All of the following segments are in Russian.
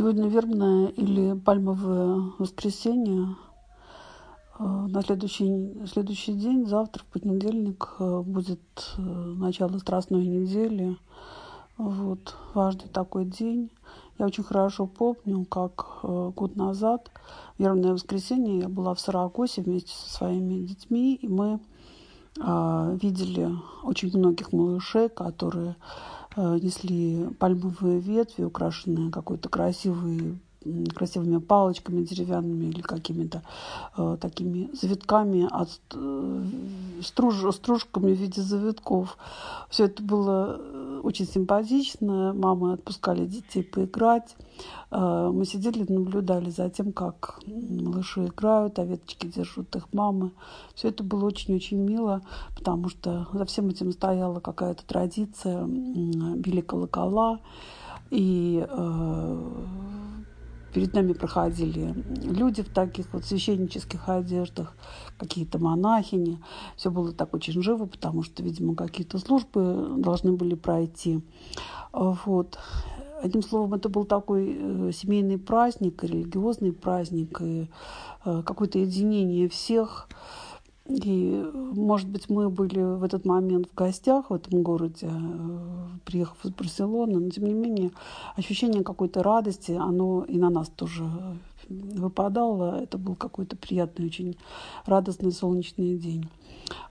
Сегодня вербное или пальмовое воскресенье. Э, на следующий, следующий день, завтра, в понедельник, э, будет э, начало Страстной недели. Вот, важный такой день. Я очень хорошо помню, как год назад, вербное воскресенье, я была в Саракосе вместе со своими детьми, и мы видели очень многих малышей, которые Э, несли пальмовые ветви, украшенные какой-то красивой красивыми палочками деревянными или какими-то э, такими завитками, от, э, струж, стружками в виде завитков. Все это было э, очень симпатично. Мамы отпускали детей поиграть. Э, мы сидели, наблюдали за тем, как малыши играют, а веточки держат их мамы. Все это было очень-очень мило, потому что за всем этим стояла какая-то традиция, били колокола. И э, Перед нами проходили люди в таких вот священнических одеждах, какие-то монахини. Все было так очень живо, потому что, видимо, какие-то службы должны были пройти. Вот. Одним словом, это был такой э, семейный праздник, религиозный праздник, э, какое-то единение всех – и, может быть, мы были в этот момент в гостях в этом городе, э, приехав из Барселоны, но, тем не менее, ощущение какой-то радости, оно и на нас тоже выпадало. Это был какой-то приятный, очень радостный солнечный день.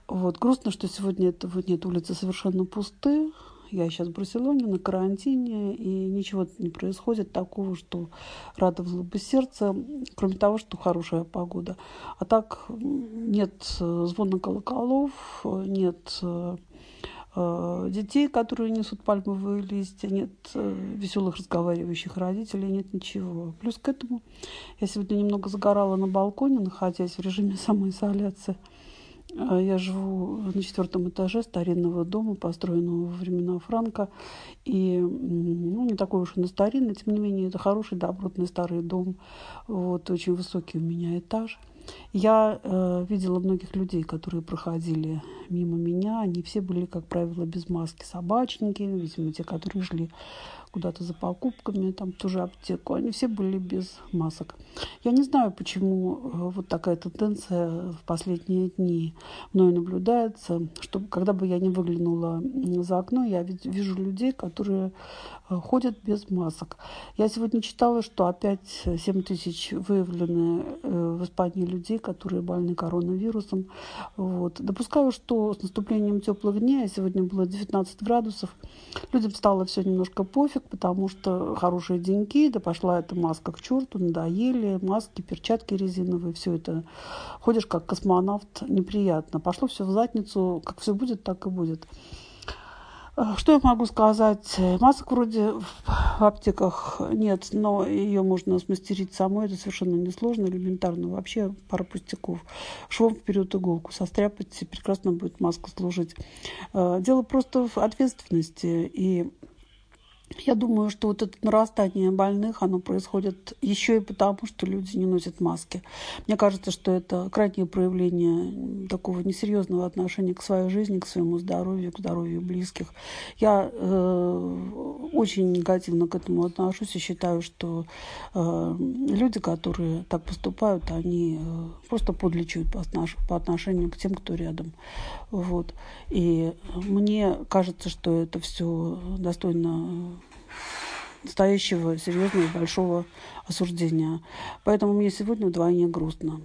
Вот. Грустно, что сегодня этого нет, улицы совершенно пусты. Я сейчас в Барселоне на карантине, и ничего не происходит такого, что радовало бы сердце, кроме того, что хорошая погода. А так нет э, звона колоколов, нет э, э, детей, которые несут пальмовые листья, нет веселых разговаривающих родителей, нет ничего. Плюс к этому я сегодня немного загорала на балконе, находясь в режиме самоизоляции. А я живу на четвертом этаже старинного дома, построенного во времена Франка. И ну, не такой уж он и старинный, тем не менее, это хороший, добротный старый дом. Вот, очень высокий у меня этаж. Я э, видела многих людей, которые проходили мимо меня. Они все были, как правило, без маски. Собачники, видимо, те, которые шли куда-то за покупками, там тоже аптеку. Они все были без масок. Я не знаю, почему э, вот такая тенденция в последние дни мной наблюдается, что когда бы я не выглянула за окно, я вижу людей, которые э, ходят без масок. Я сегодня читала, что опять 7 тысяч выявлены э, в Испании людей, которые больны коронавирусом. Вот. Допускаю, что с наступлением теплых дней, а сегодня было 19 градусов, людям стало все немножко пофиг, потому что хорошие деньги, да пошла эта маска к черту, надоели, маски, перчатки резиновые, все это. Ходишь как космонавт, неприятно. Пошло все в задницу, как все будет, так и будет. Э, что я могу сказать? Масок вроде в аптеках нет, но ее можно смастерить самой. Это совершенно несложно, элементарно. Вообще пара пустяков. Швом вперед иголку состряпать, прекрасно будет маска служить. Э, дело просто в ответственности. И я думаю, что вот это нарастание больных, оно происходит еще и потому, что люди не носят маски. Мне кажется, что это крайнее проявление такого несерьезного отношения к своей жизни, к своему здоровью, к здоровью близких. Я э, очень негативно к этому отношусь и считаю, что э, люди, которые так поступают, они э, просто подлечат по, по отношению к тем, кто рядом. Вот. И мне кажется, что это все достойно настоящего, серьезного, большого осуждения. Поэтому мне сегодня вдвойне грустно.